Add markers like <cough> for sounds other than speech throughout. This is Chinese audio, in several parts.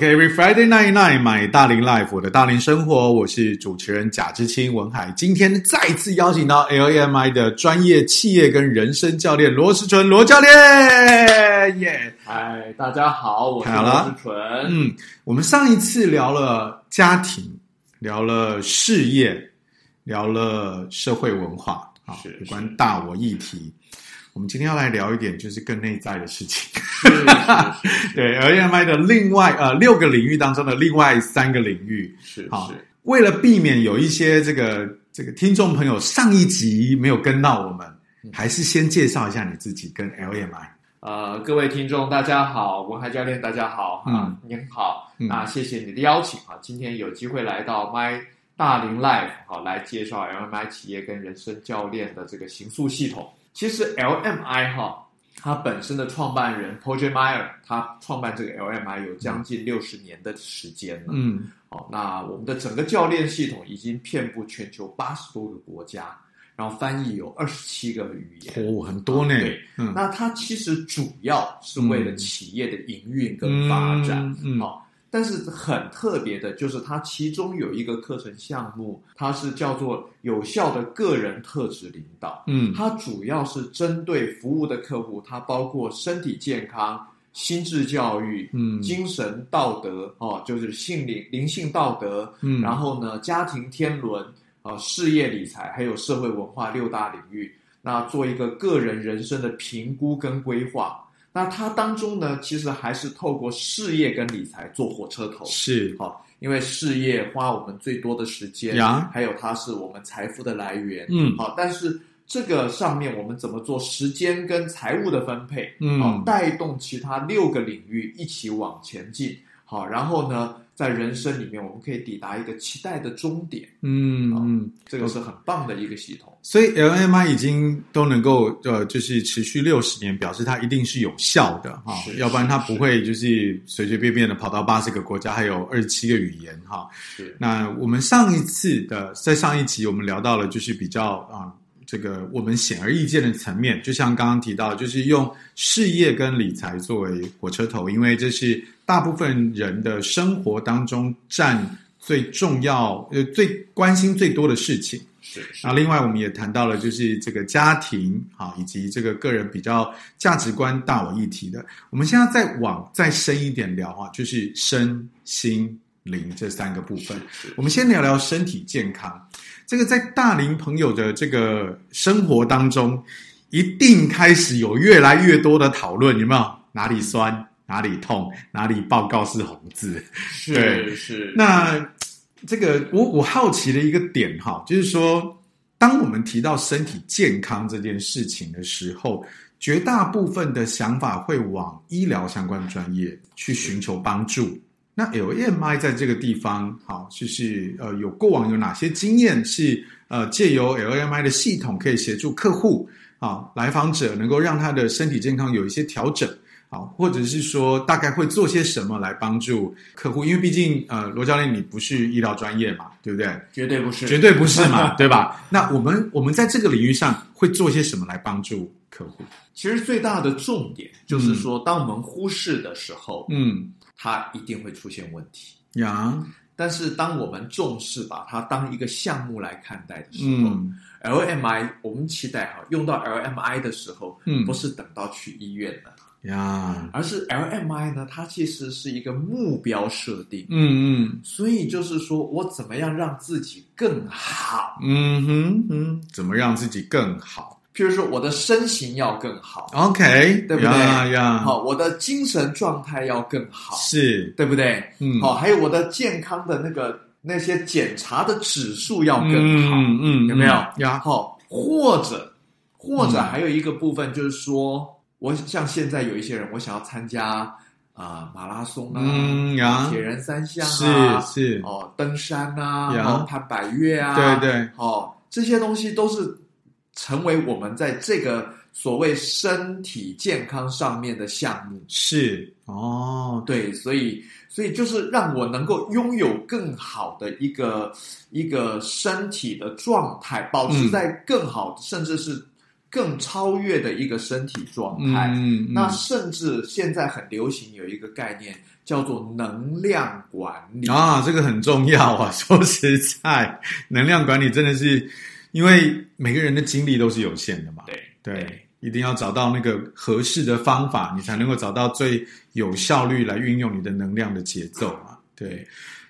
OK，Every、okay, Friday night night，买大龄 life，我的大龄生活，我是主持人贾志清文海。今天再次邀请到 LMI 的专业企业跟人生教练罗时纯罗教练，耶！嗨，大家好，我是罗时纯。嗯，我们上一次聊了家庭，聊了事业，聊了社会文化，啊，有关大我议题。我们今天要来聊一点，就是更内在的事情。<laughs> 对，LMI 的另外呃六个领域当中的另外三个领域是好。为了避免有一些这个这个听众朋友上一集没有跟到我们，嗯、还是先介绍一下你自己跟 LMI。呃，各位听众大家好，文海教练大家好，啊，您好，那、嗯啊、谢谢你的邀请啊，今天有机会来到 My 大龄 Life 好来介绍 LMI 企业跟人生教练的这个行塑系统。其实 LMI 哈，它本身的创办人 Paul J. Meyer，他创办这个 LMI 有将近六十年的时间了。嗯，好，那我们的整个教练系统已经遍布全球八十多个国家，然后翻译有二十七个语言，哦，很多呢。对，嗯，那它其实主要是为了企业的营运跟发展，嗯，嗯好。但是很特别的，就是它其中有一个课程项目，它是叫做有效的个人特质领导。嗯，它主要是针对服务的客户，它包括身体健康、心智教育、嗯，精神道德哦，就是性灵灵性道德。嗯，然后呢，家庭天伦啊，事业理财，还有社会文化六大领域，那做一个个人人生的评估跟规划。那它当中呢，其实还是透过事业跟理财做火车头，是。好，因为事业花我们最多的时间，呀，还有它是我们财富的来源，嗯，好，但是这个上面我们怎么做时间跟财务的分配，嗯，哦，带动其他六个领域一起往前进，好，然后呢，在人生里面，我们可以抵达一个期待的终点。嗯嗯，这个是很棒的一个系统。所以 LMI 已经都能够呃，就是持续六十年，表示它一定是有效的哈，要不然它不会就是随随便便的跑到八十个国家，还有二十七个语言哈。是。那我们上一次的在上一集我们聊到了，就是比较啊。这个我们显而易见的层面，就像刚刚提到，就是用事业跟理财作为火车头，因为这是大部分人的生活当中占最重要、呃最关心最多的事情。是。那另外，我们也谈到了，就是这个家庭啊，以及这个个人比较价值观大我一体的。我们现在再往再深一点聊啊，就是身心灵这三个部分。我们先聊聊身体健康。这个在大龄朋友的这个生活当中，一定开始有越来越多的讨论，有没有？哪里酸，哪里痛，哪里报告是红字？是是。那这个我我好奇的一个点哈，就是说，当我们提到身体健康这件事情的时候，绝大部分的想法会往医疗相关专业去寻求帮助。那 LMI 在这个地方，好，就是呃，有过往有哪些经验是呃，借由 LMI 的系统可以协助客户啊，来访者能够让他的身体健康有一些调整啊，或者是说大概会做些什么来帮助客户？因为毕竟呃，罗教练你不是医疗专业嘛，对不对？绝对不是，绝对不是嘛，<laughs> 对吧？那我们我们在这个领域上会做些什么来帮助客户？其实最大的重点就是说，嗯、当我们忽视的时候，嗯。它一定会出现问题。呀但是当我们重视把它当一个项目来看待的时候，嗯，LMI 我们期待哈，用到 LMI 的时候，嗯，不是等到去医院的呀。而是 LMI 呢，它其实是一个目标设定，嗯嗯，所以就是说我怎么样让自己更好，嗯哼嗯，怎么让自己更好。譬如说，我的身形要更好，OK，对不对？呀呀，好，我的精神状态要更好，是对不对？嗯，好，还有我的健康的那个那些检查的指数要更好，嗯嗯，有没有？呀，好，或者或者还有一个部分就是说，我像现在有一些人，我想要参加啊马拉松啊，铁人三项啊，是是哦，登山啊，然后攀百越啊，对对，哦，这些东西都是。成为我们在这个所谓身体健康上面的项目是哦，对，所以所以就是让我能够拥有更好的一个一个身体的状态，保持在更好，嗯、甚至是更超越的一个身体状态。嗯，嗯那甚至现在很流行有一个概念叫做能量管理啊，这个很重要啊。<laughs> 说实在，能量管理真的是因为每个人的精力都是有限的嘛。对对，一定要找到那个合适的方法，你才能够找到最有效率来运用你的能量的节奏嘛。对，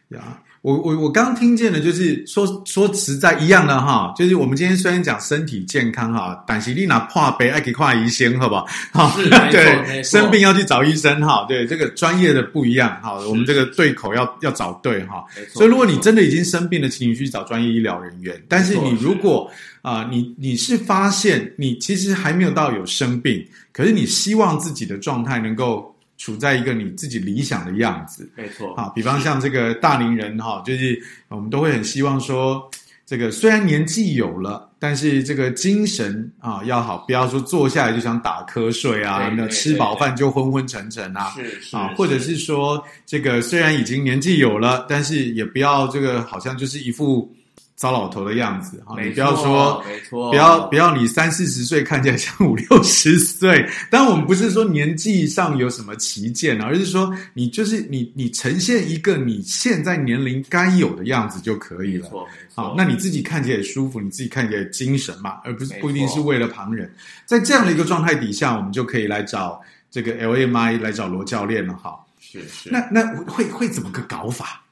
呀。我我我刚听见的，就是说说实在一样的哈，就是我们今天虽然讲身体健康哈，但是你拿跨杯爱给跨医生，好不好？好，<laughs> 对，生病要去找医生哈，对，这个专业的不一样哈，我们这个对口要要找对哈。所以如果你真的已经生病了，请你去找专业医疗人员。但是你如果啊、呃，你你是发现你其实还没有到有生病，可是你希望自己的状态能够。处在一个你自己理想的样子，没错。好，比方像这个大龄人哈，就是我们都会很希望说，这个虽然年纪有了，但是这个精神啊要好，不要说坐下来就想打瞌睡啊，那吃饱饭就昏昏沉沉啊，是是啊，或者是说这个虽然已经年纪有了，但是也不要这个好像就是一副。糟老头的样子哈，你不要说，没错，不要不要你三四十岁看起来像五六十岁。当然，我们不是说年纪上有什么旗舰，而是说你就是你你呈现一个你现在年龄该有的样子就可以了。没错，没错。好，那你自己看起来也舒服，你自己看起来精神嘛，而不是不一定是为了旁人。在这样的一个状态底下，我们就可以来找这个 LMI 来找罗教练了哈。是是。那那会会怎么个搞法？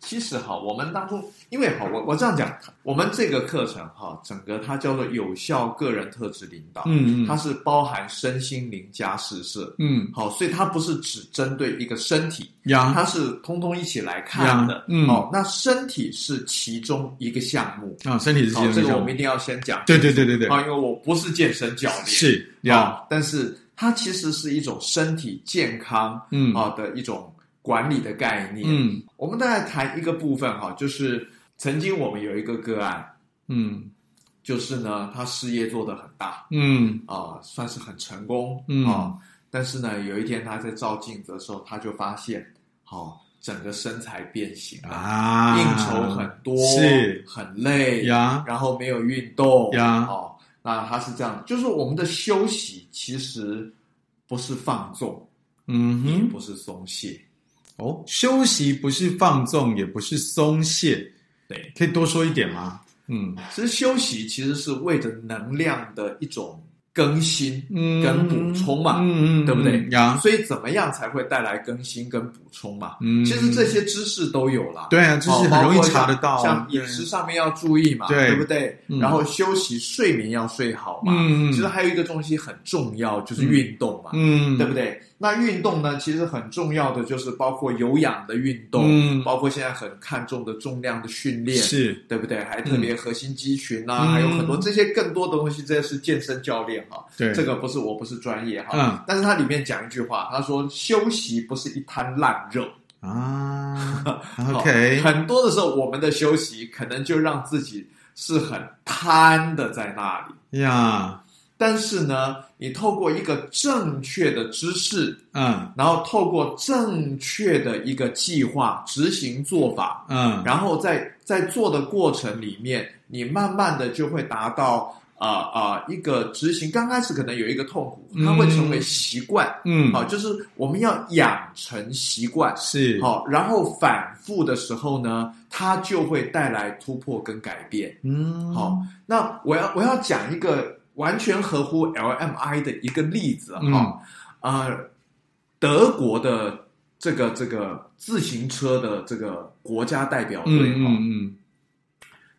其实哈，我们当中，因为哈，我我这样讲，我们这个课程哈，整个它叫做有效个人特质领导，嗯嗯，它是包含身心灵加试射，嗯，好，所以它不是只针对一个身体，呀，它是通通一起来看的，嗯，好，那身体是其中一个项目啊，身体是其中一个项目，这个我们一定要先讲，对对对对对，啊，因为我不是健身教练，是呀，但是它其实是一种身体健康，嗯，啊的一种。管理的概念，嗯，我们大概谈一个部分哈，就是曾经我们有一个个案，嗯，就是呢，他事业做得很大，嗯，啊、呃，算是很成功，嗯。啊、呃，但是呢，有一天他在照镜子的时候，他就发现，好、呃，整个身材变形了啊，应酬很多，是，很累呀，然后没有运动呀，哦、呃，那他是这样，就是我们的休息其实不是放纵，嗯哼，也不是松懈。哦，休息不是放纵，也不是松懈，对，可以多说一点吗？嗯，其实休息其实是为着能量的一种更新跟补充嘛，嗯嗯，对不对？呀？所以怎么样才会带来更新跟补充嘛？嗯，其实这些知识都有了，对啊，知识很容易查得到，像饮食上面要注意嘛，对。不对？然后休息睡眠要睡好嘛，嗯，其实还有一个东西很重要，就是运动嘛，嗯，对不对？那运动呢，其实很重要的就是包括有氧的运动，嗯，包括现在很看重的重量的训练，是对不对？还特别核心肌群啊，还有很多这些更多的东西，这是健身教练哈，对，这个不是我不是专业哈，嗯，但是它里面讲一句话，他说休息不是一滩烂肉啊，OK，<laughs> 很多的时候我们的休息可能就让自己是很瘫的在那里呀。但是呢，你透过一个正确的知识，嗯，然后透过正确的一个计划执行做法，嗯，然后在在做的过程里面，你慢慢的就会达到啊啊、呃呃、一个执行。刚开始可能有一个痛苦，它会成为习惯，嗯，好，就是我们要养成习惯，是。好，然后反复的时候呢，它就会带来突破跟改变，嗯，好，那我要我要讲一个。完全合乎 LMI 的一个例子哈，啊、嗯呃，德国的这个这个自行车的这个国家代表队哈，嗯，嗯，嗯，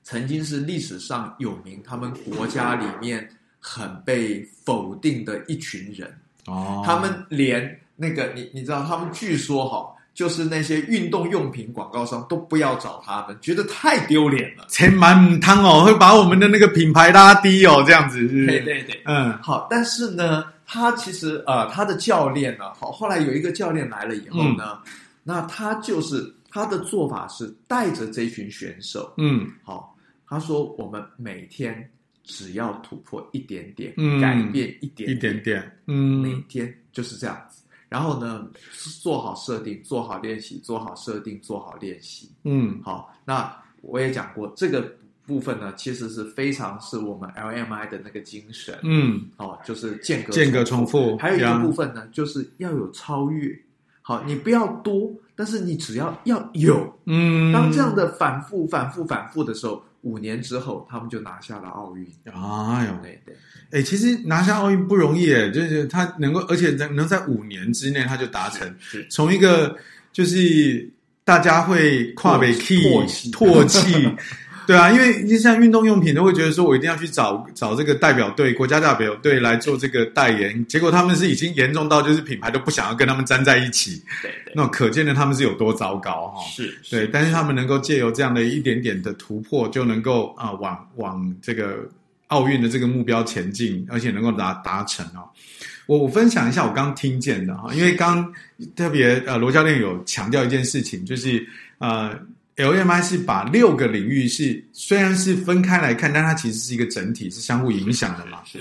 曾经是历史上有名，他们国家里面很被否定的一群人。哦，他们连那个你你知道，他们据说哈。就是那些运动用品广告商都不要找他们，觉得太丢脸了。钱蛮汤哦，会把我们的那个品牌拉低哦，这样子是是？对对对，嗯，好。但是呢，他其实呃，他的教练呢，好，后来有一个教练来了以后呢，嗯、那他就是他的做法是带着这群选手，嗯，好，他说我们每天只要突破一点点，嗯、改变一点点，一点点，嗯，每天就是这样子。然后呢，做好设定，做好练习，做好设定，做好练习。嗯，好。那我也讲过，这个部分呢，其实是非常是我们 LMI 的那个精神，嗯，哦，就是间隔间隔重复，还有一个部分呢，就是要有超越。好，你不要多，但是你只要要有，嗯，当这样的反复、反复、反复的时候，五年之后，他们就拿下了奥运。哎呦，对对，哎，其实拿下奥运不容易，哎，就是他能够，而且能能在五年之内他就达成，从一个就是大家会跨北 key 唾弃。对啊，因为你像运动用品都会觉得说，我一定要去找找这个代表队、国家代表队来做这个代言，结果他们是已经严重到就是品牌都不想要跟他们粘在一起。对对，那可见的他们是有多糟糕哈。是，对，但是他们能够借由这样的一点点的突破，就能够啊、呃、往往这个奥运的这个目标前进，而且能够达达成哦。我我分享一下我刚听见的哈，因为刚特别呃罗教练有强调一件事情，就是呃。LMI 是把六个领域是虽然是分开来看，但它其实是一个整体，是相互影响的嘛。是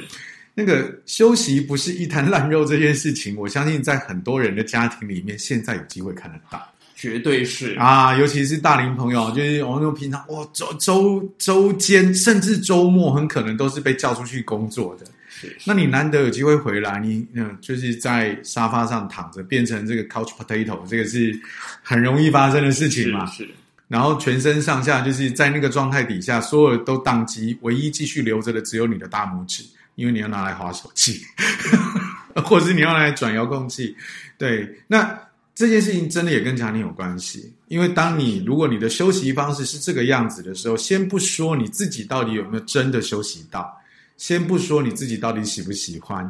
那个休息不是一滩烂肉这件事情，我相信在很多人的家庭里面，现在有机会看得到，绝对是啊，尤其是大龄朋友，就是我们平常哇周周周间甚至周末，很可能都是被叫出去工作的。是，是，那你难得有机会回来，你嗯，就是在沙发上躺着，变成这个 couch potato，这个是很容易发生的事情嘛。是。是然后全身上下就是在那个状态底下，所有都宕机，唯一继续留着的只有你的大拇指，因为你要拿来滑手机，<laughs> 或者是你要来转遥控器。对，那这件事情真的也跟家庭有关系，因为当你如果你的休息方式是这个样子的时候，先不说你自己到底有没有真的休息到，先不说你自己到底喜不喜欢。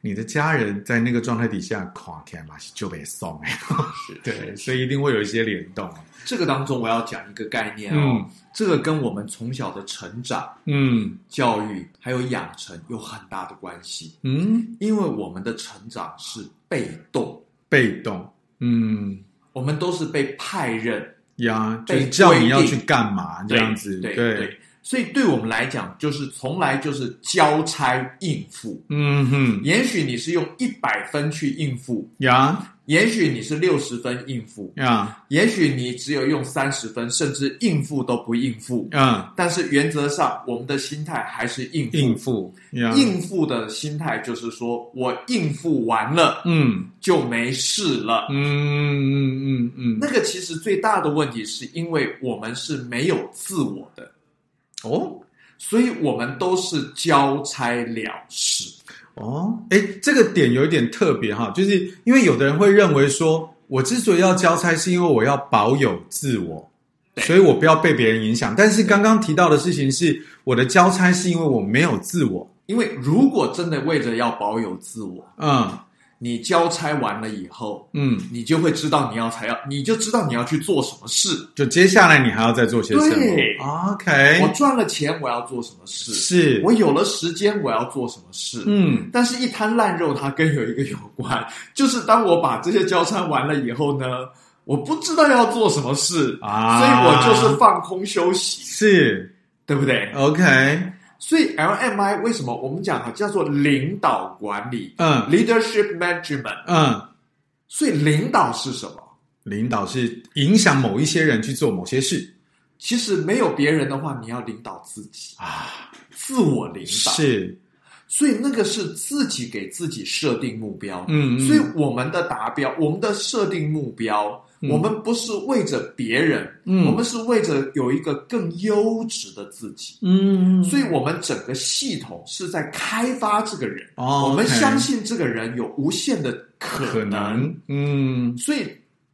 你的家人在那个状态底下，垮天嘛就被送哎，是 <laughs> 对，所以一定会有一些联动。这个当中我要讲一个概念哦，嗯、这个跟我们从小的成长、嗯，教育还有养成有很大的关系。嗯，因为我们的成长是被动，被动，嗯，我们都是被派任呀，就是叫你要去干嘛这样子，对对。对所以对我们来讲，就是从来就是交差应付。嗯哼，也许你是用一百分去应付呀，也许你是六十分应付呀，也许你只有用三十分，甚至应付都不应付。嗯，但是原则上，我们的心态还是应付。应付，应付的心态就是说我应付完了，嗯，就没事了。嗯嗯嗯嗯，那个其实最大的问题是因为我们是没有自我的。哦，所以我们都是交差了事。哦，哎，这个点有一点特别哈，就是因为有的人会认为说，我之所以要交差，是因为我要保有自我，所以我不要被别人影响。但是刚刚提到的事情是，我的交差是因为我没有自我。因为如果真的为着要保有自我，嗯。你交差完了以后，嗯，你就会知道你要才要，你就知道你要去做什么事。就接下来你还要再做些什么？对，OK。我赚了钱，我要做什么事？是我有了时间，我要做什么事？嗯，但是，一滩烂肉，它跟有一个有关，<laughs> 就是当我把这些交差完了以后呢，我不知道要做什么事啊，所以我就是放空休息，是对不对？OK。所以 LMI 为什么我们讲哈叫做领导管理？嗯，leadership management。嗯，所以领导是什么？领导是影响某一些人去做某些事。其实没有别人的话，你要领导自己啊，自我领导是。所以那个是自己给自己设定目标。嗯，嗯，所以我们的达标，我们的设定目标。我们不是为着别人，嗯，我们是为着有一个更优质的自己，嗯，所以我们整个系统是在开发这个人，哦，我们相信这个人有无限的可能，可能，嗯，所以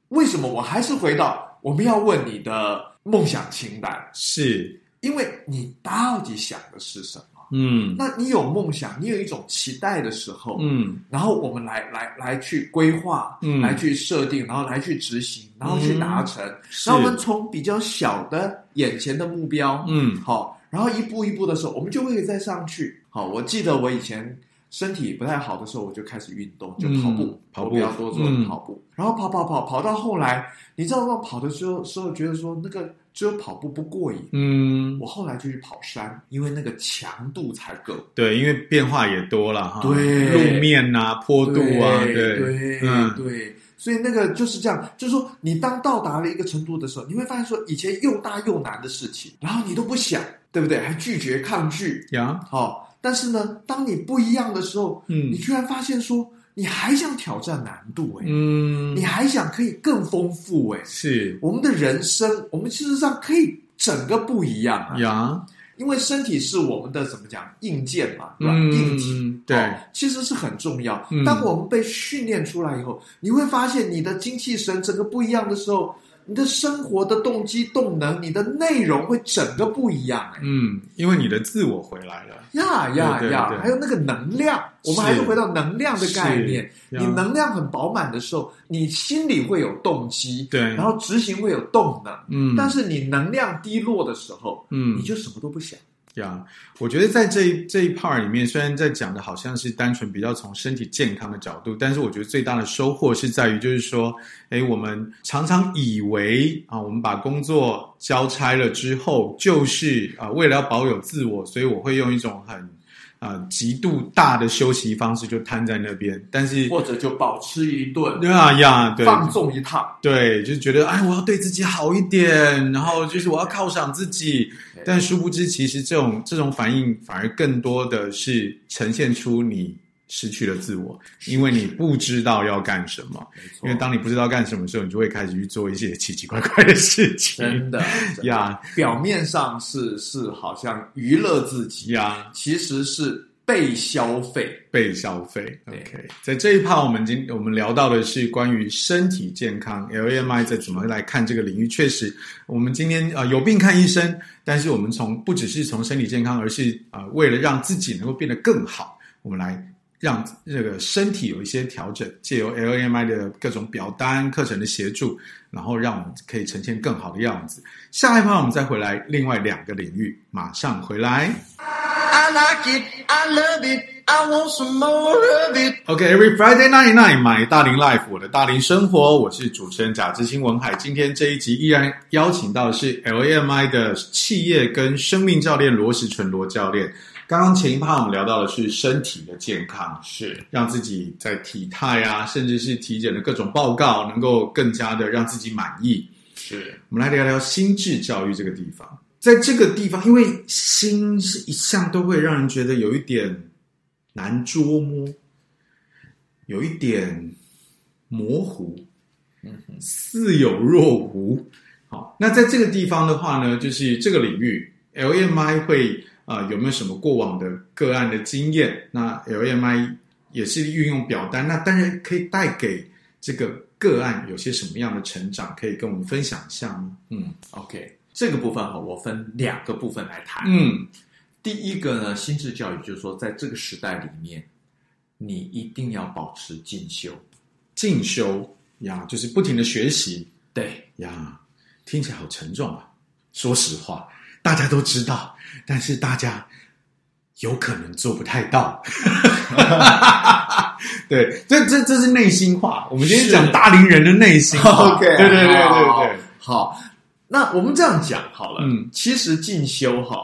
为什么我还是回到我们要问你的梦想清单，是。因为你到底想的是什么？嗯，那你有梦想，你有一种期待的时候，嗯，然后我们来来来去规划，嗯，来去设定，然后来去执行，然后去达成。那、嗯、我们从比较小的眼前的目标，嗯，好，然后一步一步的时候，我们就会再上去。好，我记得我以前身体不太好的时候，我就开始运动，就跑步，嗯、跑步比较多做跑步，嗯、然后跑跑跑跑到后来，你知道吗？跑的时候时候觉得说那个。只有跑步不过瘾，嗯，我后来就去跑山，因为那个强度才够。对，因为变化也多了哈，对，路面啊，坡度啊，对对，嗯，对。所以那个就是这样，就是说你当到达了一个程度的时候，你会发现说以前又大又难的事情，然后你都不想，对不对？还拒绝抗拒呀，好、哦。但是呢，当你不一样的时候，嗯，你居然发现说你还想挑战难度、欸，哎，嗯，你还想可以更丰富、欸，哎，是我们的人生，我们事实上可以整个不一样啊，呀。因为身体是我们的怎么讲硬件嘛，对吧？嗯、硬体对、哦，其实是很重要。嗯、当我们被训练出来以后，你会发现你的精气神整个不一样的时候。你的生活的动机、动能，你的内容会整个不一样欸。嗯，因为你的自我回来了。呀呀呀！还有那个能量，我们还是回到能量的概念。你能量很饱满的时候，你心里会有动机，对，然后执行会有动能。嗯，但是你能量低落的时候，嗯，你就什么都不想。呀，yeah, 我觉得在这一这一 part 里面，虽然在讲的好像是单纯比较从身体健康的角度，但是我觉得最大的收获是在于，就是说，诶，我们常常以为啊，我们把工作交差了之后，就是啊，为了要保有自我，所以我会用一种很。啊，极度大的休息方式就瘫在那边，但是或者就饱吃一顿，对啊呀，对，放纵一趟，对，就觉得哎，我要对自己好一点，然后就是我要犒赏自己，但殊不知，其实这种这种反应反而更多的是呈现出你。失去了自我，因为你不知道要干什么。因为当你不知道干什么的时候，你就会开始去做一些奇奇怪怪的事情。真的 <laughs> 呀，表面上是是好像娱乐自己呀，其实是被消费，被消费。OK，在这一趴，我们今我们聊到的是关于身体健康，LAMI 在怎么来看这个领域。确实，我们今天啊、呃、有病看医生，但是我们从不只是从身体健康，而是啊、呃、为了让自己能够变得更好，我们来。让这个身体有一些调整，借由 LAMI 的各种表单课程的协助，然后让我们可以呈现更好的样子。下一趴我们再回来另外两个领域，马上回来。I like it, I love it, I want some more of it. Okay, every Friday night night, my 大龄 life，我的大龄生活，我是主持人贾志新文海。今天这一集依然邀请到的是 LAMI 的企业跟生命教练罗时纯罗教练。刚刚前一趴我们聊到的是身体的健康，是让自己在体态啊，甚至是体检的各种报告，能够更加的让自己满意。是，我们来聊聊心智教育这个地方。在这个地方，因为心是一向都会让人觉得有一点难捉摸，有一点模糊，嗯哼，似有若无。好，那在这个地方的话呢，就是这个领域，LAMI 会。啊、呃，有没有什么过往的个案的经验？那 LAMI 也是运用表单，那当然可以带给这个个案有些什么样的成长，可以跟我们分享一下吗？嗯，OK，这个部分哈，我分两个部分来谈。嗯，第一个呢，心智教育就是说，在这个时代里面，你一定要保持进修，进修呀，就是不停的学习。对呀，听起来好沉重啊，说实话。大家都知道，但是大家有可能做不太到。<laughs> 对，这这这是内心话。我们今天讲大龄人的内心话。<laughs> OK，对对对对对。好，那我们这样讲好了。嗯，其实进修哈，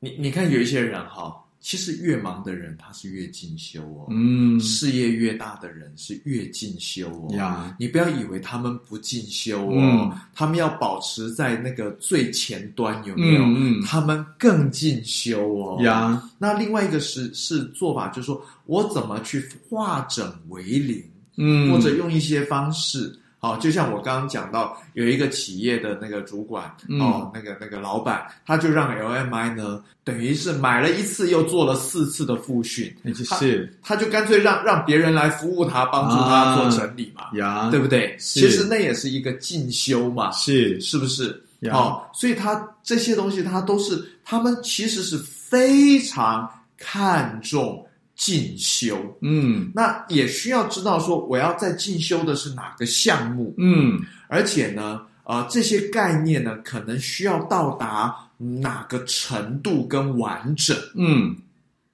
你你看有一些人哈。其实越忙的人，他是越进修哦。嗯，事业越大的人是越进修哦。呀，你不要以为他们不进修哦，嗯、他们要保持在那个最前端，有没有？嗯，嗯他们更进修哦。呀，那另外一个是是做法，就是说我怎么去化整为零，嗯，或者用一些方式。哦，就像我刚刚讲到，有一个企业的那个主管，嗯、哦，那个那个老板，他就让 LAMI 呢，等于是买了一次又做了四次的复训，是他，他就干脆让让别人来服务他，帮助他做整理嘛，对不对？是其实那也是一个进修嘛，是是不是？呀哦，所以他这些东西，他都是他们其实是非常看重。进修，嗯，那也需要知道说我要在进修的是哪个项目，嗯，而且呢，呃，这些概念呢，可能需要到达哪个程度跟完整，嗯，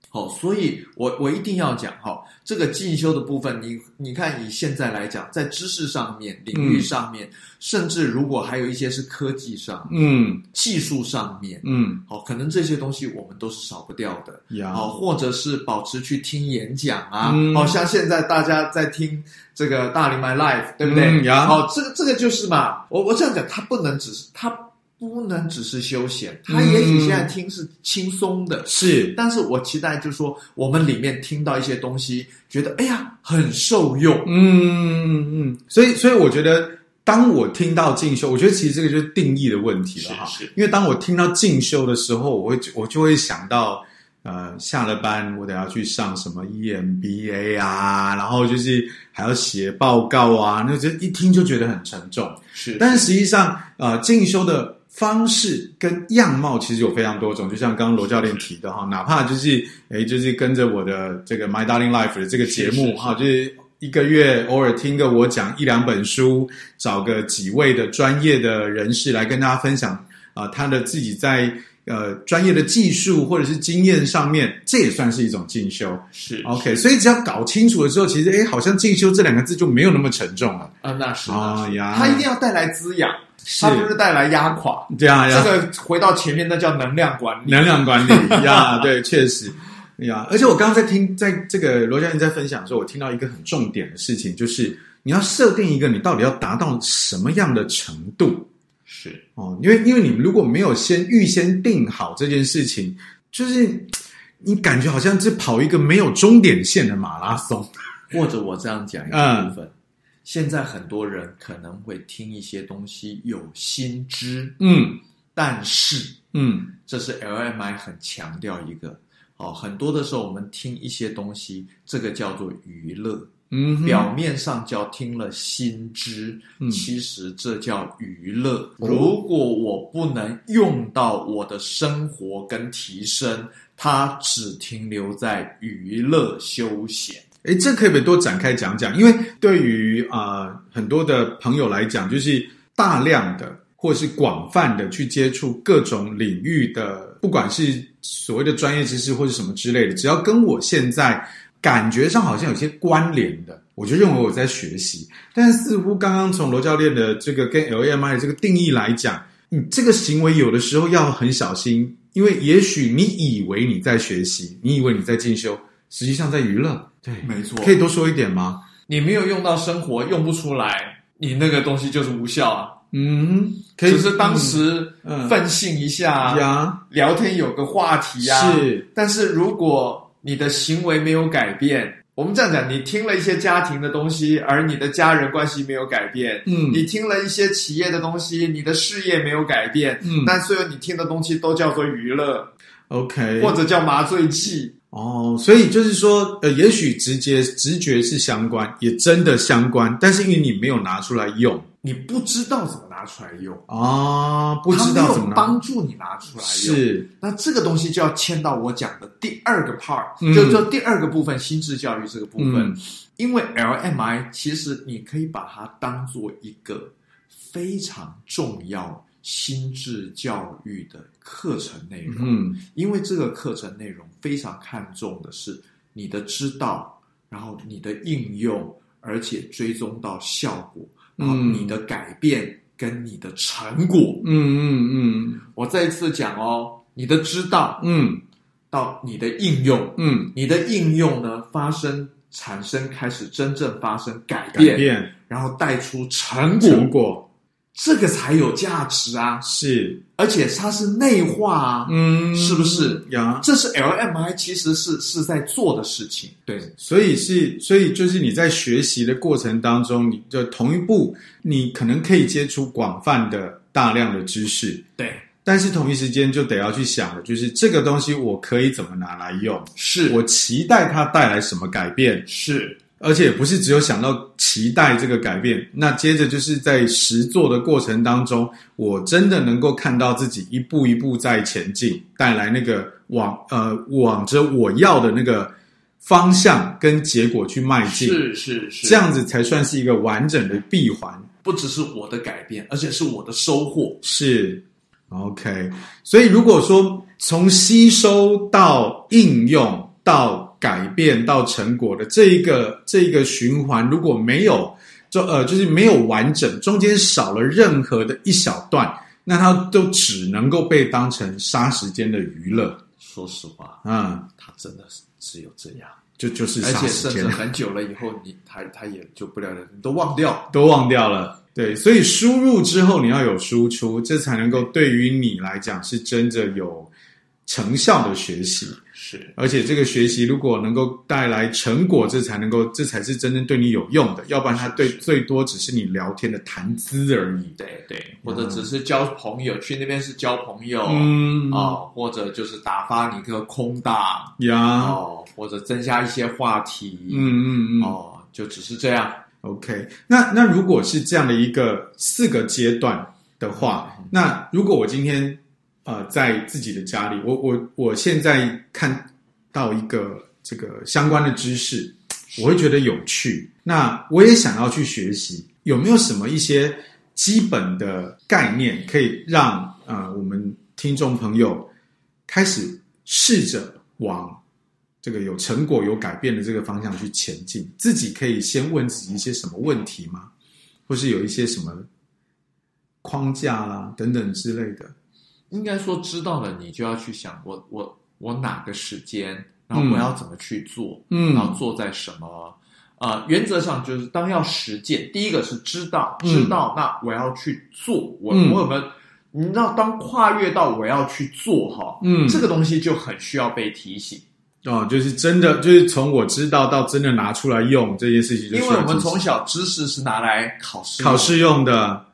好，所以我我一定要讲哈，这个进修的部分，你你看以现在来讲，在知识上面、领域上面，嗯、甚至如果还有一些是科技上、嗯，技术上面，嗯，好，可能这些东西我们都是少不掉的，好、嗯，或者是保持去听演讲啊，嗯、好像现在大家在听这个大林 My Life，对不对？嗯、好，这个这个就是嘛，我我这样讲，它不能只是它。不能只是休闲，他也许现在听是轻松的，嗯、是，但是我期待就是说，我们里面听到一些东西，觉得哎呀很受用，嗯嗯嗯，所以所以我觉得，当我听到进修，我觉得其实这个就是定义的问题了哈，是，是，因为当我听到进修的时候，我会我就会想到。呃，下了班我得要去上什么 EMBA 啊，然后就是还要写报告啊，那这一听就觉得很沉重。是，但是实际上，呃，进修的方式跟样貌其实有非常多种，就像刚刚罗教练提的哈，哪怕就是诶，就是跟着我的这个 My Darling Life 的这个节目哈，就是一个月偶尔听个我讲一两本书，找个几位的专业的人士来跟大家分享啊，呃，他的自己在。呃，专业的技术或者是经验上面，这也算是一种进修。是 OK，所以只要搞清楚了之后，其实哎，好像进修这两个字就没有那么沉重了。啊，那是啊呀，它一定要带来滋养，它不是带来压垮。对啊，这个回到前面，那叫能量管理。能量管理呀，<laughs> 对，确实呀。而且我刚刚在听，在这个罗教练在分享的时候，我听到一个很重点的事情，就是你要设定一个你到底要达到什么样的程度。是哦，因为因为你如果没有先预先定好这件事情，就是你感觉好像是跑一个没有终点线的马拉松，或者我这样讲一个部分，嗯、现在很多人可能会听一些东西有新知，嗯，但是嗯，这是 LMI 很强调一个哦，很多的时候我们听一些东西，这个叫做娱乐。嗯，表面上叫听了心知，嗯，其实这叫娱乐。如果我不能用到我的生活跟提升，它只停留在娱乐休闲。诶，这可以不可以多展开讲讲？因为对于啊、很多的朋友来讲，就是大量的或是广泛的去接触各种领域的，不管是所谓的专业知识或是什么之类的，只要跟我现在。感觉上好像有些关联的，我就认为我在学习。但似乎刚刚从罗教练的这个跟 LMI 的这个定义来讲，你这个行为有的时候要很小心，因为也许你以为你在学习，你以为你在进修，实际上在娱乐。对，没错。可以多说一点吗？你没有用到生活，用不出来，你那个东西就是无效啊。嗯，可以，只是当时奋兴一下聊天有个话题呀。是，但是如果你的行为没有改变，我们这样讲，你听了一些家庭的东西，而你的家人关系没有改变，嗯，你听了一些企业的东西，你的事业没有改变，嗯，但所有你听的东西都叫做娱乐，OK，或者叫麻醉剂，哦，所以就是说，呃，也许直接直觉是相关，也真的相关，但是因为你没有拿出来用。你不知道怎么拿出来用啊？不知道怎么帮助你拿出来用。是，那这个东西就要牵到我讲的第二个 part，嗯，就是说第二个部分，心智教育这个部分。嗯，因为 LMI 其实你可以把它当做一个非常重要心智教育的课程内容。嗯，因为这个课程内容非常看重的是你的知道，然后你的应用，而且追踪到效果。然后你的改变跟你的成果，嗯嗯嗯，我再一次讲哦，你的知道，嗯，到你的应用，嗯，你的应用呢发生产生开始真正发生改变，改变，然后带出成果。成果这个才有价值啊！是，而且它是内化啊，嗯，是不是？呀，这是 LMI 其实是是在做的事情。对，所以是，所以就是你在学习的过程当中，你就同一步，你可能可以接触广泛的大量的知识，对，但是同一时间就得要去想的，就是这个东西我可以怎么拿来用？是我期待它带来什么改变？是。而且不是只有想到期待这个改变，那接着就是在实做的过程当中，我真的能够看到自己一步一步在前进，带来那个往呃往着我要的那个方向跟结果去迈进，是是是，这样子才算是一个完整的闭环，不只是我的改变，而且是我的收获，是 OK。所以如果说从吸收到应用。到改变到成果的这一个这一个循环，如果没有就呃就是没有完整，中间少了任何的一小段，那它都只能够被当成杀时间的娱乐。说实话，嗯，它真的是只有这样，就就是而且甚至很久了以后，你他他也就不了了，你都忘掉，都忘掉了。对，所以输入之后你要有输出，这才能够对于你来讲是真的有成效的学习。是，而且这个学习如果能够带来成果，这才能够，这才是真正对你有用的。要不然，它对最多只是你聊天的谈资而已。对对，或者只是交朋友，嗯、去那边是交朋友，嗯啊、哦，或者就是打发你个空档呀，哦，或者增加一些话题，嗯嗯嗯，哦，就只是这样。OK，那那如果是这样的一个四个阶段的话，嗯、那如果我今天呃在自己的家里，我我我现在看到一个这个相关的知识，我会觉得有趣，那我也想要去学习，有没有什么一些基本的概念可以让呃我们听众朋友开始试着往。这个有成果、有改变的这个方向去前进，自己可以先问自己一些什么问题吗？或是有一些什么框架啦等等之类的？应该说知道了，你就要去想我，我我我哪个时间，然后我要怎么去做，嗯，然后做在什么？呃，原则上就是当要实践，第一个是知道，知道，嗯、那我要去做，我、嗯、我有没有？你知道，当跨越到我要去做哈，嗯，这个东西就很需要被提醒。哦，就是真的，就是从我知道到真的拿出来用这件事情，因为我们从小知识是拿来考试考试用的，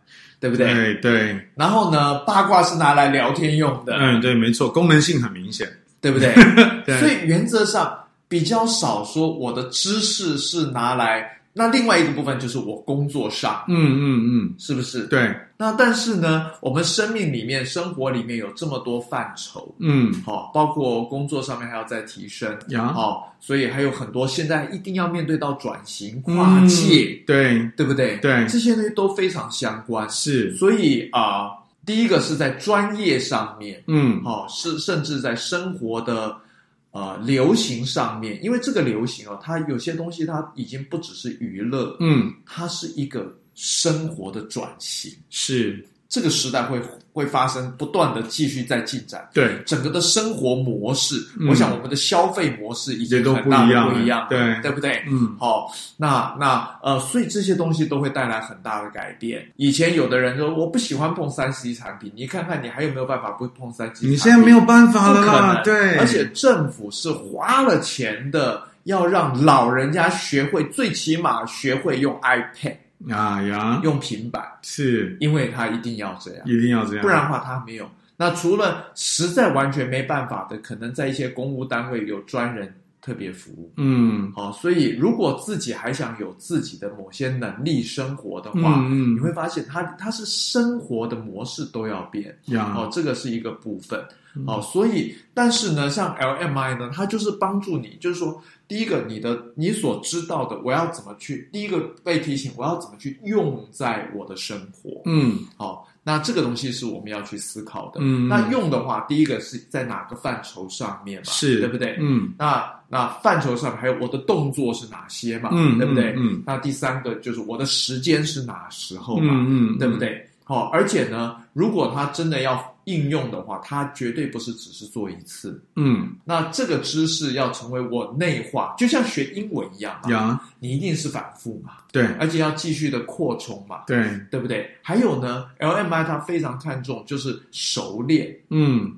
对不对？对对。然后呢，八卦是拿来聊天用的。嗯，对，没错，功能性很明显，对不对？<laughs> 对。所以原则上比较少说我的知识是拿来。那另外一个部分就是我工作上，嗯嗯嗯，是不是？对。那但是呢，我们生命里面、生活里面有这么多范畴，嗯，好，包括工作上面还要再提升，呀，好，所以还有很多现在一定要面对到转型、跨界，对，对不对？对，这些东西都非常相关，是。所以啊，第一个是在专业上面，嗯，好，是甚至在生活的。呃，流行上面，因为这个流行哦，它有些东西它已经不只是娱乐，嗯，它是一个生活的转型，是。这个时代会会发生不断的继续在进展，对整个的生活模式，嗯、我想我们的消费模式已经很大的不一样，对对不对？嗯，好，那那呃，所以这些东西都会带来很大的改变。以前有的人说我不喜欢碰三 C 产品，你看看你还有没有办法不碰三 C 产品？你现在没有办法了，对。而且政府是花了钱的，要让老人家学会，最起码学会用 iPad。啊呀，用平板是，因为他一定要这样，一定要这样，不然的话他没有。那除了实在完全没办法的，可能在一些公务单位有专人特别服务。嗯，好，所以如果自己还想有自己的某些能力生活的话，嗯，你会发现他他是生活的模式都要变。呀，哦，这个是一个部分。哦，所以但是呢，像 LMI 呢，它就是帮助你，就是说。第一个，你的你所知道的，我要怎么去？第一个被提醒，我要怎么去用在我的生活？嗯，好，那这个东西是我们要去思考的。嗯，那用的话，第一个是在哪个范畴上面嘛？是，对不对？嗯，那那范畴上面还有我的动作是哪些嘛？嗯，对不对？嗯，那第三个就是我的时间是哪时候嘛？嗯嗯，对不对？好，而且呢，如果他真的要。应用的话，它绝对不是只是做一次。嗯，那这个知识要成为我内化，就像学英文一样嘛。呀，你一定是反复嘛。对，而且要继续的扩充嘛。对，对不对？还有呢，LMI 它非常看重就是熟练。嗯。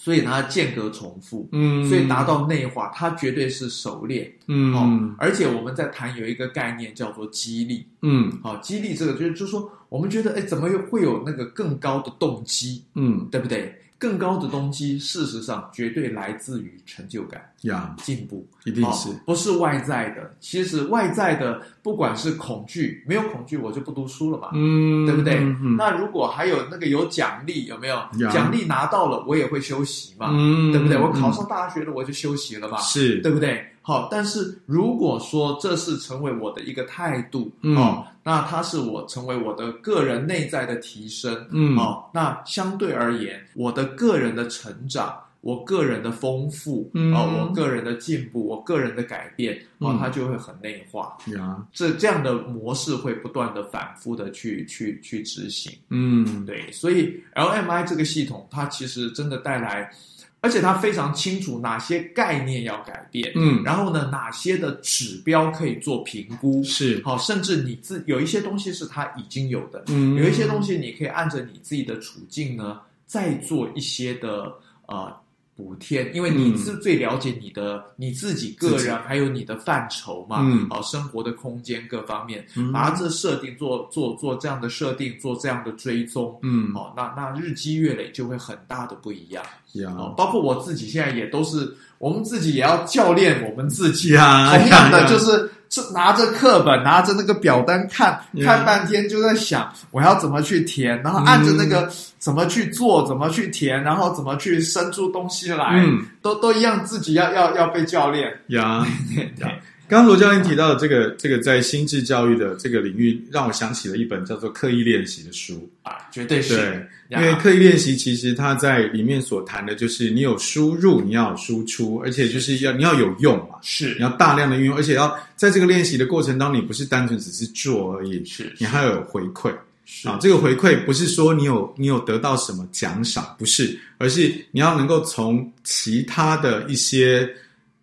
所以它间隔重复，嗯，所以达到内化，它绝对是熟练，嗯，哦，而且我们在谈有一个概念叫做激励，嗯，好，激励这个就是就是说，我们觉得，哎，怎么又会有那个更高的动机，嗯，对不对？更高的动机，事实上绝对来自于成就感呀，进步一定是，不是外在的。其实外在的，不管是恐惧，没有恐惧，我就不读书了嘛，嗯，对不对？嗯，那如果还有那个有奖励，有没有？奖励拿到了，我也会休息嘛，嗯，对不对？我考上大学了，我就休息了嘛，是对不对？好，但是如果说这是成为我的一个态度，嗯，哦，那它是我成为我的个人内在的提升，嗯，哦，那相对而言，我的个人的成长，我个人的丰富，嗯、啊，我个人的进步，我个人的改变，啊，它就会很内化。呀，这这样的模式会不断的反复的去去去执行。嗯，对，所以 LMI 这个系统，它其实真的带来。而且他非常清楚哪些概念要改变，嗯，然后呢，哪些的指标可以做评估，是。好，甚至你自有一些东西是他已经有的，嗯，有一些东西你可以按着你自己的处境呢，再做一些的呃。补贴，因为你是最了解你的、嗯、你自己个人，还有你的范畴嘛，嗯，好，生活的空间各方面，嗯、把它这设定做做做这样的设定，做这样的追踪，嗯，哦，那那日积月累就会很大的不一样，呀、嗯，包括我自己现在也都是，我们自己也要教练我们自己啊，同样的就是。拿着课本，拿着那个表单看看半天，就在想我要怎么去填，然后按着那个怎么去做，怎么去填，然后怎么去生出东西来，嗯，都都一样，自己要要要被教练。呀。<laughs> 刚刚罗教练提到的这个这个在心智教育的这个领域，让我想起了一本叫做《刻意练习》的书啊，绝对是。对，因为刻意练习其实它在里面所谈的就是你有输入，你要有输出，而且就是要你要有用嘛，是你要大量的运用，而且要在这个练习的过程当中，你不是单纯只是做而已，是，你还要有回馈。是啊，这个回馈不是说你有你有得到什么奖赏，不是，而是你要能够从其他的一些。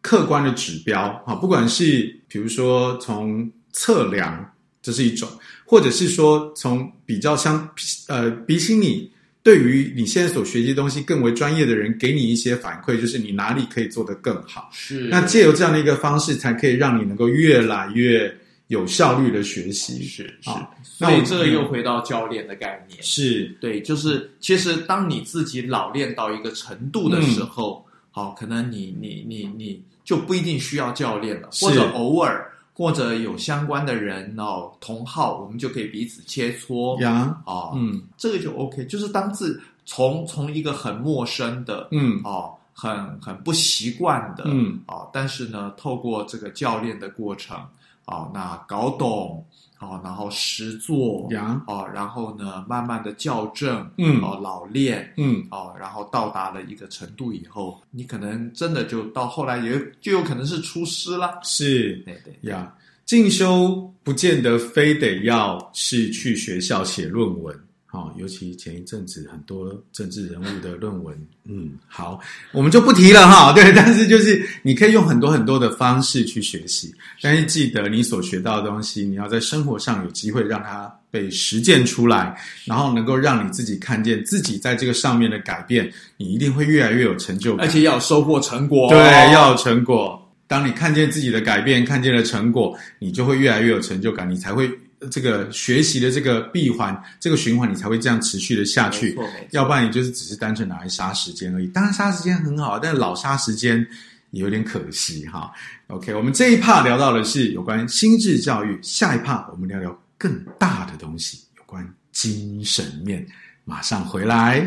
客观的指标啊，不管是比如说从测量，这是一种，或者是说从比较相呃，比起你对于你现在所学习的东西更为专业的人，给你一些反馈，就是你哪里可以做得更好。是，那借由这样的一个方式，才可以让你能够越来越有效率的学习。是是，啊，所以这个又回到教练的概念。是对，就是其实当你自己老练到一个程度的时候，嗯、好，可能你你你你。就不一定需要教练了，或者偶尔或者有相关的人哦，同号，我们就可以彼此切磋。呀，哦，嗯，这个就 OK。就是当自从从一个很陌生的，嗯，哦，很很不习惯的，嗯，哦，但是呢，透过这个教练的过程，哦，那搞懂。哦，然后实做呀，哦，然后呢，慢慢的校正，嗯，哦，老练，嗯，哦，然后到达了一个程度以后，你可能真的就到后来也就有可能是出师了。是，对对呀，进修不见得非得要是去学校写论文。哦，尤其前一阵子很多政治人物的论文，嗯，好，我们就不提了哈。对，但是就是你可以用很多很多的方式去学习，但是记得你所学到的东西，你要在生活上有机会让它被实践出来，然后能够让你自己看见自己在这个上面的改变，你一定会越来越有成就感，而且要有收获成果。对，要有成果。当你看见自己的改变，看见了成果，你就会越来越有成就感，你才会。这个学习的这个闭环，这个循环，你才会这样持续的下去。要不然你就是只是单纯拿来杀时间而已。当然杀时间很好，但老杀时间也有点可惜哈。OK，我们这一 part 聊到的是有关心智教育，下一 part 我们聊聊更大的东西，有关精神面。马上回来。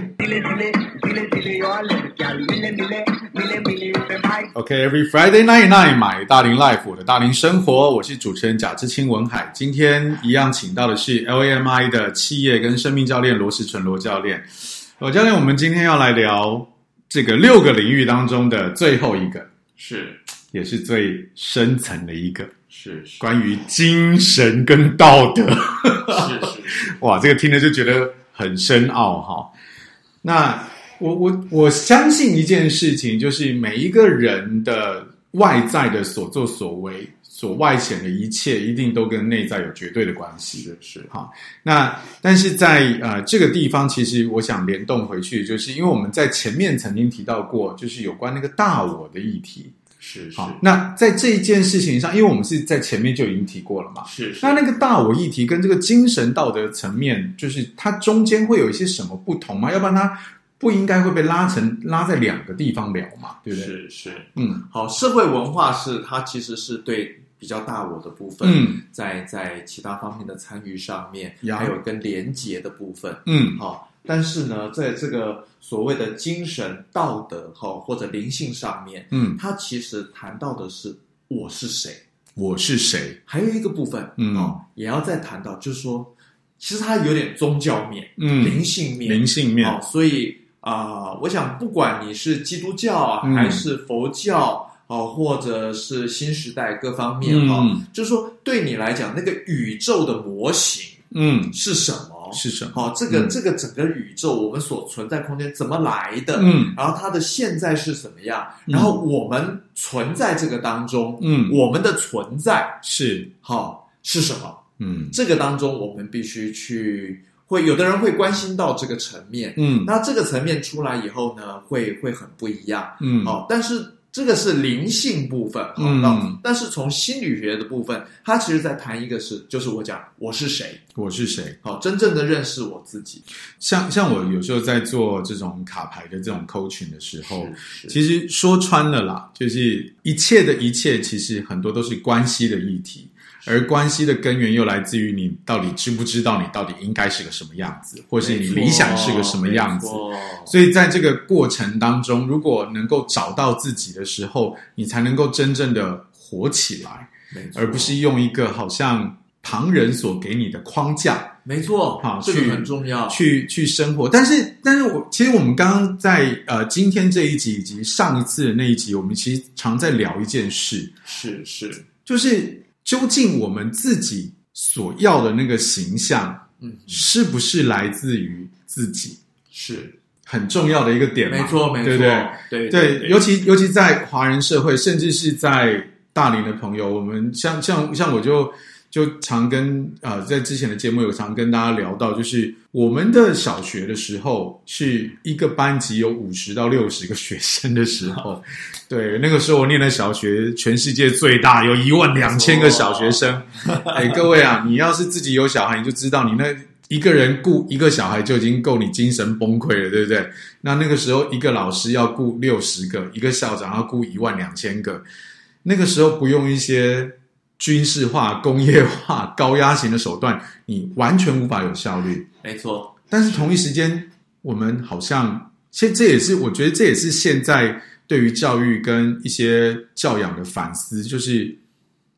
OK，Every Friday night night，买大龄 life，我的大龄生活，我是主持人贾志清文海。今天一样请到的是 LAMI 的企业跟生命教练罗时纯罗教练。罗教练，我们今天要来聊这个六个领域当中的最后一个，是也是最深层的一个，是，是关于精神跟道德。是是是，哇，这个听着就觉得。很深奥哈，那我我我相信一件事情，就是每一个人的外在的所作所为、所外显的一切，一定都跟内在有绝对的关系。是是哈，那但是在呃这个地方，其实我想联动回去，就是因为我们在前面曾经提到过，就是有关那个大我的议题。是，是好，那在这一件事情上，因为我们是在前面就已经提过了嘛，是，是。那那个大我议题跟这个精神道德层面，就是它中间会有一些什么不同吗？要不然它不应该会被拉成拉在两个地方聊嘛，对不对？是是，嗯，好，社会文化是它其实是对比较大我的部分，嗯，在在其他方面的参与上面，呀。还有跟连结的部分，嗯，好。但是呢，在这个所谓的精神道德哈或者灵性上面，嗯，它其实谈到的是我是谁，我是谁，还有一个部分，嗯，哦，也要再谈到，就是说，其实它有点宗教面，嗯，灵性面，灵性面，哦，所以啊、呃，我想不管你是基督教还是佛教。嗯哦，或者是新时代各方面哈、就是说对你来讲，那个宇宙的模型，嗯，是什么？是什么？好、哦，这个、嗯、这个整个宇宙，我们所存在空间怎么来的？嗯，然后它的现在是什么样？嗯、然后我们存在这个当中，嗯，我们的存在是好、哦、是什么？嗯，这个当中我们必须去，会有的人会关心到这个层面，嗯，那这个层面出来以后呢，会会很不一样，嗯，好、哦，但是。这个是灵性部分，好，嗯，但是从心理学的部分，他其实在谈一个是，就是我讲我是谁，我是谁，好，真正的认识我自己。像像我有时候在做这种卡牌的这种 coaching 的时候，其实说穿了啦，就是一切的一切，其实很多都是关系的议题。而关系的根源又来自于你到底知不知道你到底应该是个什么样子，或是你理想是个什么样子。所以在这个过程当中，如果能够找到自己的时候，你才能够真正的活起来，而不是用一个好像旁人所给你的框架。没错，好，这个很重要，去去生活。但是，但是我其实我们刚刚在呃今天这一集以及上一次的那一集，我们其实常在聊一件事，是是，就是。究竟我们自己所要的那个形象，嗯，是不是来自于自己？是。很重要的一个点，没错，没错，对？对对，对，对，尤其尤其在华人社会，甚至是在大龄的朋友，我们像像像我就。就常跟啊、呃，在之前的节目有常跟大家聊到，就是我们的小学的时候，是一个班级有五十到六十个学生的时候，<laughs> 对，那个时候我念的小学全世界最大，有一万两千个小学生。<laughs> 哎，各位啊，你要是自己有小孩，你就知道你那一个人雇一个小孩就已经够你精神崩溃了，对不对？那那个时候一个老师要雇六十个，一个校长要雇一万两千个，那个时候不用一些。军事化、工业化、高压型的手段，你完全无法有效率。没错，但是同一时间，我们好像现这也是我觉得这也是现在对于教育跟一些教养的反思，就是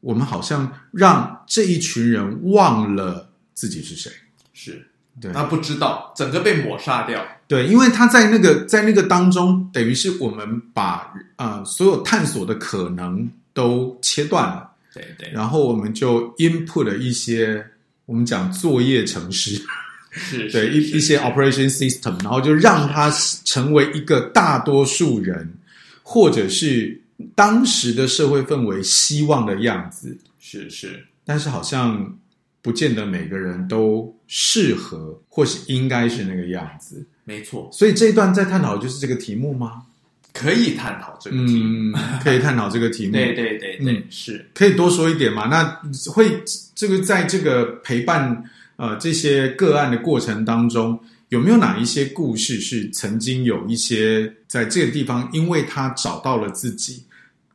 我们好像让这一群人忘了自己是谁，是对，他不知道，整个被抹杀掉。对，因为他在那个在那个当中，等于是我们把啊、呃、所有探索的可能都切断了。对对，然后我们就 input 了一些我们讲作业程式，是对一一些 operation system，然后就让它成为一个大多数人或者是当时的社会氛围希望的样子，是是，但是好像不见得每个人都适合或是应该是那个样子，没错。所以这一段在探讨的就是这个题目吗？可以探讨这个题目，嗯，可以探讨这个题目。对对对对，嗯，是可以多说一点嘛？那会这个在这个陪伴呃这些个案的过程当中，有没有哪一些故事是曾经有一些在这个地方，因为他找到了自己，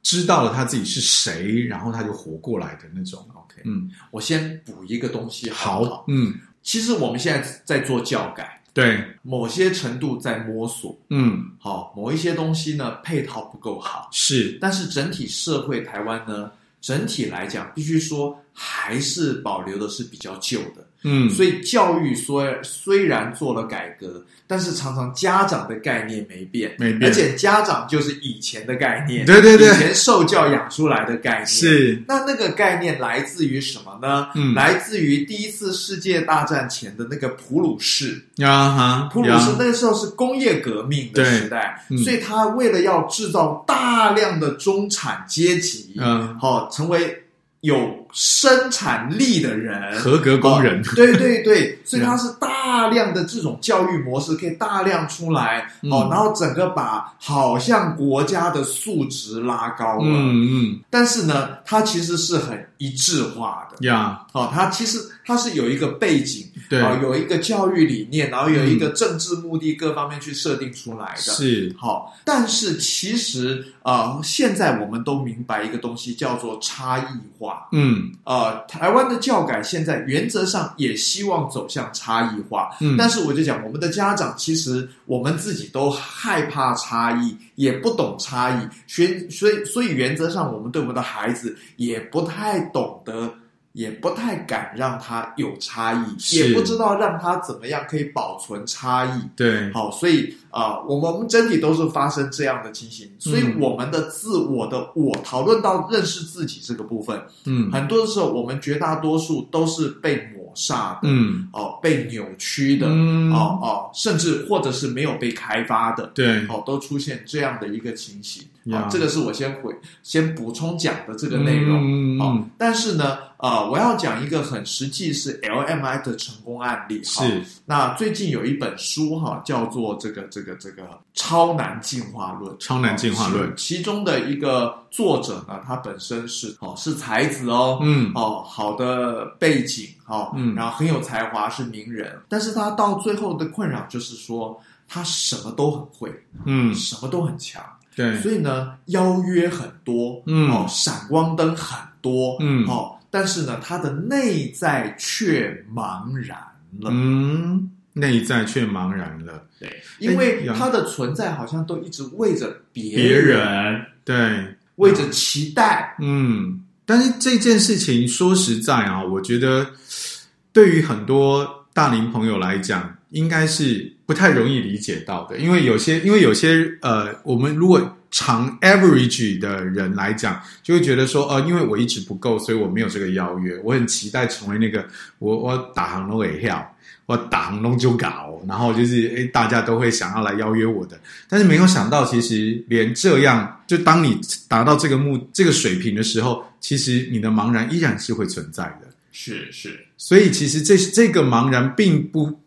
知道了他自己是谁，然后他就活过来的那种？OK，嗯，我先补一个东西好好，好，嗯，其实我们现在在做教改。对，某些程度在摸索，嗯，好，某一些东西呢，配套不够好，是，但是整体社会台湾呢，整体来讲，必须说还是保留的是比较旧的。嗯，所以教育虽虽然做了改革，但是常常家长的概念没变，没变，而且家长就是以前的概念，对对对，以前受教养出来的概念。是。那那个概念来自于什么呢？嗯，来自于第一次世界大战前的那个普鲁士。啊哈，普鲁士那个时候是工业革命的时代，所以他为了要制造大量的中产阶级，嗯，好成为。有生产力的人，合格工人，哦、对对对，<laughs> 所以它是大量的这种教育模式可以大量出来，嗯、哦，然后整个把好像国家的素质拉高了，嗯嗯，但是呢，它其实是很一致化的，呀，哦，它其实它是有一个背景，对。有一个教育理念，然后有一个政治目的，各方面去设定出来的，是。好，但是其实啊、呃，现在我们都明白一个东西叫做差异化。嗯，呃，台湾的教改现在原则上也希望走向差异化，嗯，但是我就讲，我们的家长其实我们自己都害怕差异，也不懂差异，所以所以所以原则上，我们对我们的孩子也不太懂得。也不太敢让它有差异，也不知道让它怎么样可以保存差异。对，好，所以啊、呃，我们我们整体都是发生这样的情形，所以我们的自我的我讨论到认识自己这个部分，嗯，很多的时候我们绝大多数都是被抹杀的，嗯，哦，被扭曲的，嗯，哦哦，甚至或者是没有被开发的，对，哦，都出现这样的一个情形。啊，这个是我先回先补充讲的这个内容。嗯，好，但是呢，呃，我要讲一个很实际是 LMI 的成功案例。是，那最近有一本书哈，叫做这个这个这个《超难进化论》。超难进化论，其中的一个作者呢，他本身是哦是才子哦，嗯，哦好的背景哦，嗯，然后很有才华，是名人，但是他到最后的困扰就是说，他什么都很会，嗯，什么都很强。对，所以呢，邀约很多，嗯，哦，闪光灯很多，嗯，哦，但是呢，他的内在却茫然了，嗯，内在却茫然了，对，因为他的存在好像都一直为着别人，别人对，为着期待，嗯，但是这件事情说实在啊，我觉得对于很多大龄朋友来讲，应该是不太容易理解到的，因为有些，因为有些，呃，我们如果长 average 的人来讲，就会觉得说，呃，因为我一直不够，所以我没有这个邀约。我很期待成为那个，我我打行都给跳，我打行都就搞，然后就是，诶，大家都会想要来邀约我的。但是没有想到，其实连这样，就当你达到这个目这个水平的时候，其实你的茫然依然是会存在的。是是，所以其实这这个茫然并不。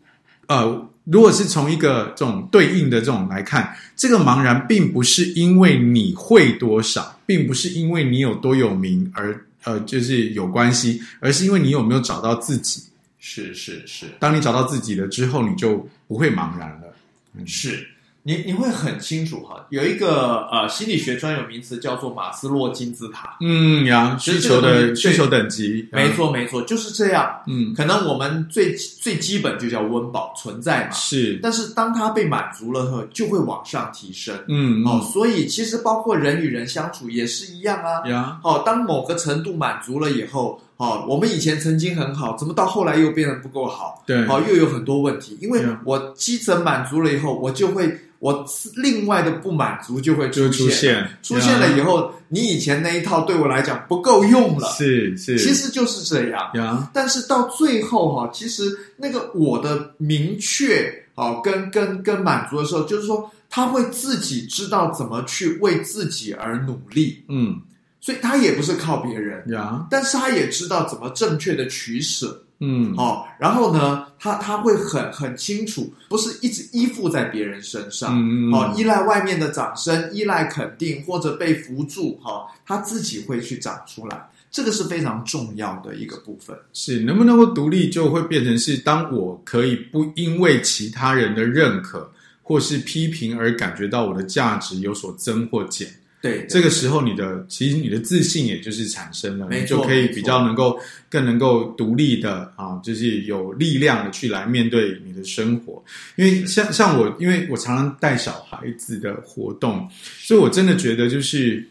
呃，如果是从一个这种对应的这种来看，这个茫然并不是因为你会多少，并不是因为你有多有名而呃，就是有关系，而是因为你有没有找到自己。是是是，当你找到自己了之后，你就不会茫然了。嗯，是。你你会很清楚哈，有一个呃心理学专有名词叫做马斯洛金字塔。嗯呀，需求的需求等级，没错没错，就是这样。嗯，可能我们最最基本就叫温饱存在嘛。是，但是当它被满足了后，就会往上提升。嗯哦，所以其实包括人与人相处也是一样啊。呀，哦，当某个程度满足了以后，哦，我们以前曾经很好，怎么到后来又变得不够好？对，哦，又有很多问题，因为我基层满足了以后，我就会。我另外的不满足就会出现，出现，出现了以后，你以前那一套对我来讲不够用了，是是，其实就是这样。但是到最后哈，其实那个我的明确哦，跟跟跟满足的时候，就是说他会自己知道怎么去为自己而努力，嗯，所以他也不是靠别人呀，但是他也知道怎么正确的取舍。嗯，哦，然后呢，他他会很很清楚，不是一直依附在别人身上，嗯，哦，依赖外面的掌声，依赖肯定或者被扶助，哈、哦，他自己会去长出来，这个是非常重要的一个部分。是能不能够独立，就会变成是当我可以不因为其他人的认可或是批评而感觉到我的价值有所增或减。对，这个时候你的其实你的自信也就是产生了，你就可以比较能够更能够独立的啊，就是有力量的去来面对你的生活。因为像像我，因为我常常带小孩子的活动，所以我真的觉得就是，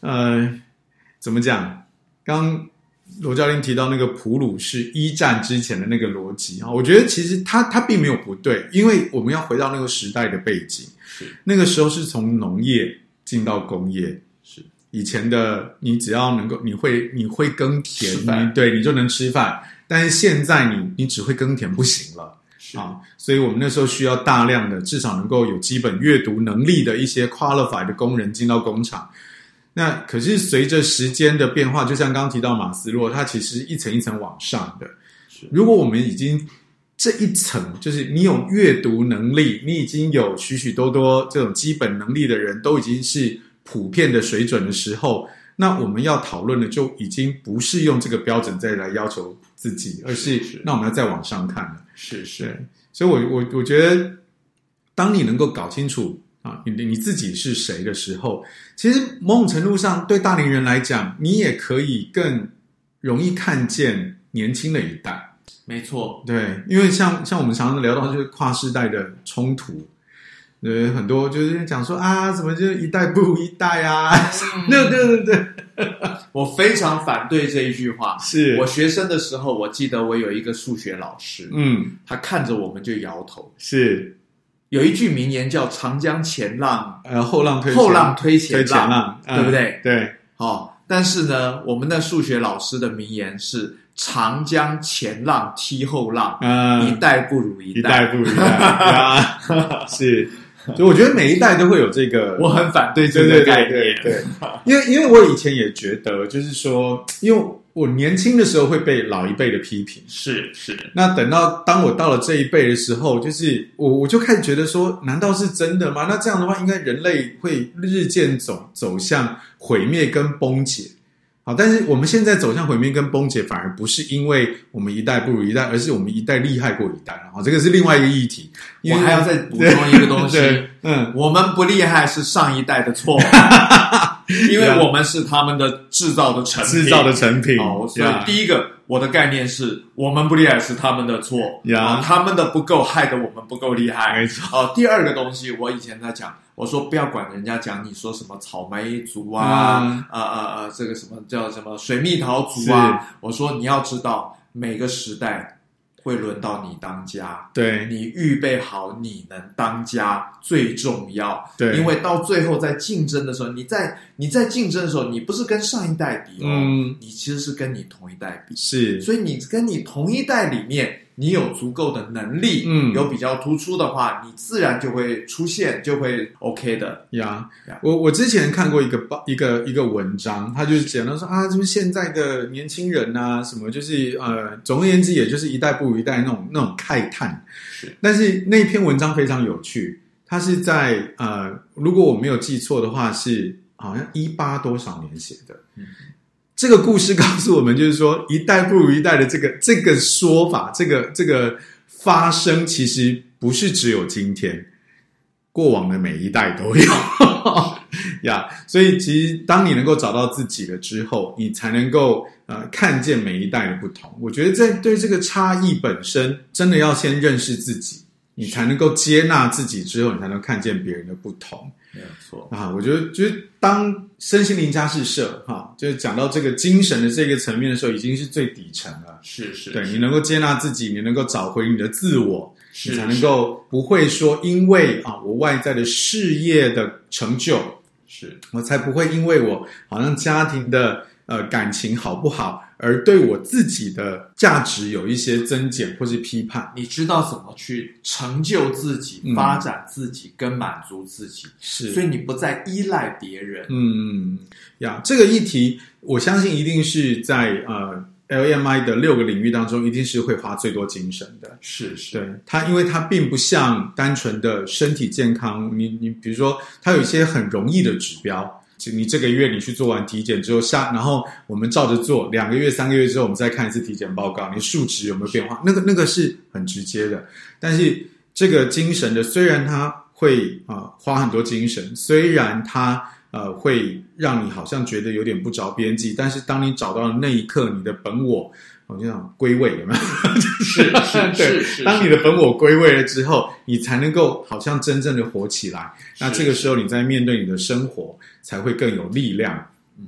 呃，怎么讲？刚罗教练提到那个普鲁士一战之前的那个逻辑啊，我觉得其实他他并没有不对，因为我们要回到那个时代的背景，那个时候是从农业。进到工业是以前的，你只要能够，你会你会耕田，你对你就能吃饭。但是现在你你只会耕田不行了啊！所以我们那时候需要大量的，至少能够有基本阅读能力的一些 qualified 的工人进到工厂。那可是随着时间的变化，就像刚刚提到马斯洛，它其实一层一层往上的。如果我们已经这一层就是你有阅读能力，你已经有许许多多这种基本能力的人都已经是普遍的水准的时候，那我们要讨论的就已经不是用这个标准再来要求自己，而是，是那我们要再往上看了。是是，所以我我我觉得，当你能够搞清楚啊，你你自己是谁的时候，其实某种程度上对大龄人来讲，你也可以更容易看见年轻的一代。没错，对，因为像像我们常常聊到就是跨世代的冲突，呃，很多就是讲说啊，怎么就一代不如一代啊？<laughs> 对对对对，我非常反对这一句话。是我学生的时候，我记得我有一个数学老师，嗯，他看着我们就摇头。是，有一句名言叫“长江前浪，呃，后浪推后浪推前浪”，推前浪对不对？对。好，但是呢，我们的数学老师的名言是“长江前浪踢后浪，嗯，一代不如一代，一代不如一代”，<laughs> 是。就我觉得每一代都会有这个，我很反对这个概念，对，对，对，对，因为因为我以前也觉得，就是说，因为我年轻的时候会被老一辈的批评，是是。那等到当我到了这一辈的时候，就是我我就开始觉得说，难道是真的吗？那这样的话，应该人类会日渐走走向毁灭跟崩解。好，但是我们现在走向毁灭跟崩解，反而不是因为我们一代不如一代，而是我们一代厉害过一代。好，这个是另外一个议题。我还要再补充一个东西，<laughs> 嗯，我们不厉害是上一代的错，<laughs> 因为我们是他们的制造的成品，制造的成品。哦，所以第一个我的概念是我们不厉害是他们的错，呀，他们的不够害得我们不够厉害。没错。哦，第二个东西，我以前在讲。我说不要管人家讲你说什么草莓族啊，啊、嗯、啊啊！这个什么叫什么水蜜桃族啊？我说你要知道，每个时代会轮到你当家，对，你预备好你能当家最重要。对，因为到最后在竞争的时候，你在你在竞争的时候，你不是跟上一代比哦，嗯，你其实是跟你同一代比。是，所以你跟你同一代里面。你有足够的能力，嗯，有比较突出的话，你自然就会出现，就会 OK 的呀。Yeah. 我我之前看过一个报，一个一个文章，他就是讲到说啊，就是现在的年轻人啊，什么就是呃，总而言之，也就是一代不如一代那种那种慨叹。是，但是那篇文章非常有趣，他是在呃，如果我没有记错的话，是好像一八多少年写的。这个故事告诉我们，就是说一代不如一代的这个这个说法，这个这个发生，其实不是只有今天，过往的每一代都有 <laughs> 呀。yeah, 所以，其实当你能够找到自己了之后，你才能够呃看见每一代的不同。我觉得，在对这个差异本身，真的要先认识自己，你才能够接纳自己，之后你才能看见别人的不同。没有错。啊，我觉得就是当身心灵家是社哈，就是讲到这个精神的这个层面的时候，已经是最底层了。是是，对，你能够接纳自己，你能够找回你的自我，是你才能够不会说因为啊我外在的事业的成就，是。我才不会因为我好像家庭的呃感情好不好。而对我自己的价值有一些增减或是批判，你知道怎么去成就自己、嗯、发展自己跟满足自己，是，所以你不再依赖别人。嗯嗯呀，这个议题我相信一定是在呃 LMI 的六个领域当中，一定是会花最多精神的。是是，对它，因为它并不像单纯的身体健康，你你比如说，它有一些很容易的指标。你这个月你去做完体检之后下，然后我们照着做，两个月、三个月之后，我们再看一次体检报告，你数值有没有变化？那个那个是很直接的。但是这个精神的，虽然它会啊、花很多精神，虽然它呃会让你好像觉得有点不着边际，但是当你找到了那一刻，你的本我。我就想归位，有没有？<laughs> 是是是，是。当你的本我归位了之后，你才能够好像真正的活起来。那这个时候，你在面对你的生活，才会更有力量。嗯，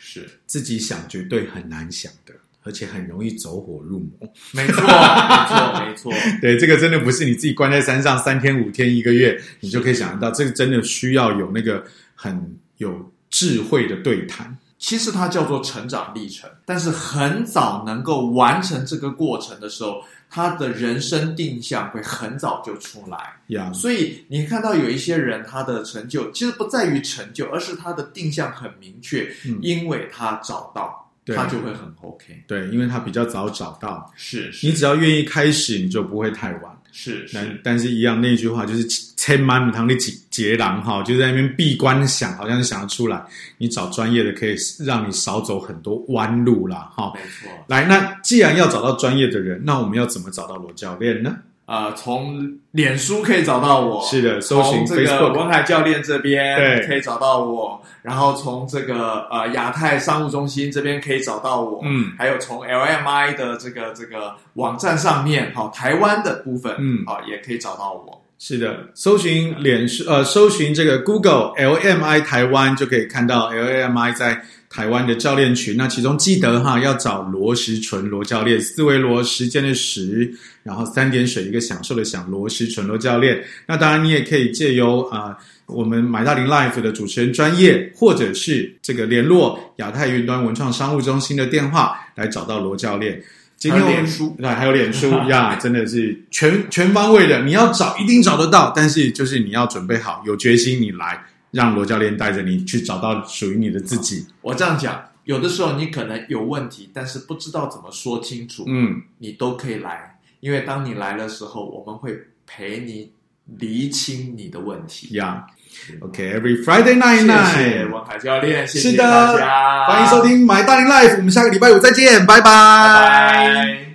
是自己想绝对很难想的，而且很容易走火入魔。没错，没错，没错。<laughs> 对，这个真的不是你自己关在山上三天五天一个月，你就可以想得到。这个真的需要有那个很有智慧的对谈。其实它叫做成长历程，但是很早能够完成这个过程的时候，他的人生定向会很早就出来。呀，所以你看到有一些人，他的成就其实不在于成就，而是他的定向很明确，嗯，因为他找到，他就会很 OK。对，因为他比较早找到，是，是你只要愿意开始，你就不会太晚。是，是，但但是一样那句话就是千万堂的结结囊哈，就在那边闭关想，好像是想得出来。你找专业的可以让你少走很多弯路啦哈。没错。来，那既然要找到专业的人，那我们要怎么找到罗教练呢？啊、呃，从脸书可以找到我，是的，搜寻这个文海教练这边，对，可以找到我。然后从这个呃亚太商务中心这边可以找到我，嗯，还有从 LMI 的这个这个网站上面，好，台湾的部分，嗯，好，也可以找到我。是的，搜寻脸书呃，搜寻这个 Google LMI 台湾就可以看到 LMI 在台湾的教练群。那其中记得哈，要找罗时纯罗教练，四维罗时间的时，然后三点水一个享受的享，罗时纯罗教练。那当然，你也可以借由啊、呃，我们买大林 Life 的主持人专业，或者是这个联络亚太云端文创商务中心的电话来找到罗教练。今天我们书，对，还有脸书 <laughs> 呀，真的是全全方位的。你要找一定找得到，但是就是你要准备好，有决心，你来让罗教练带着你去找到属于你的自己。我这样讲，有的时候你可能有问题，但是不知道怎么说清楚，嗯，你都可以来，因为当你来的时候，我们会陪你厘清你的问题呀。Yeah. OK，every、okay, Friday night night，谢谢王凯教练，谢谢大家，欢迎收听 My 大龄 Life，我们下个礼拜五再见，拜拜。拜拜。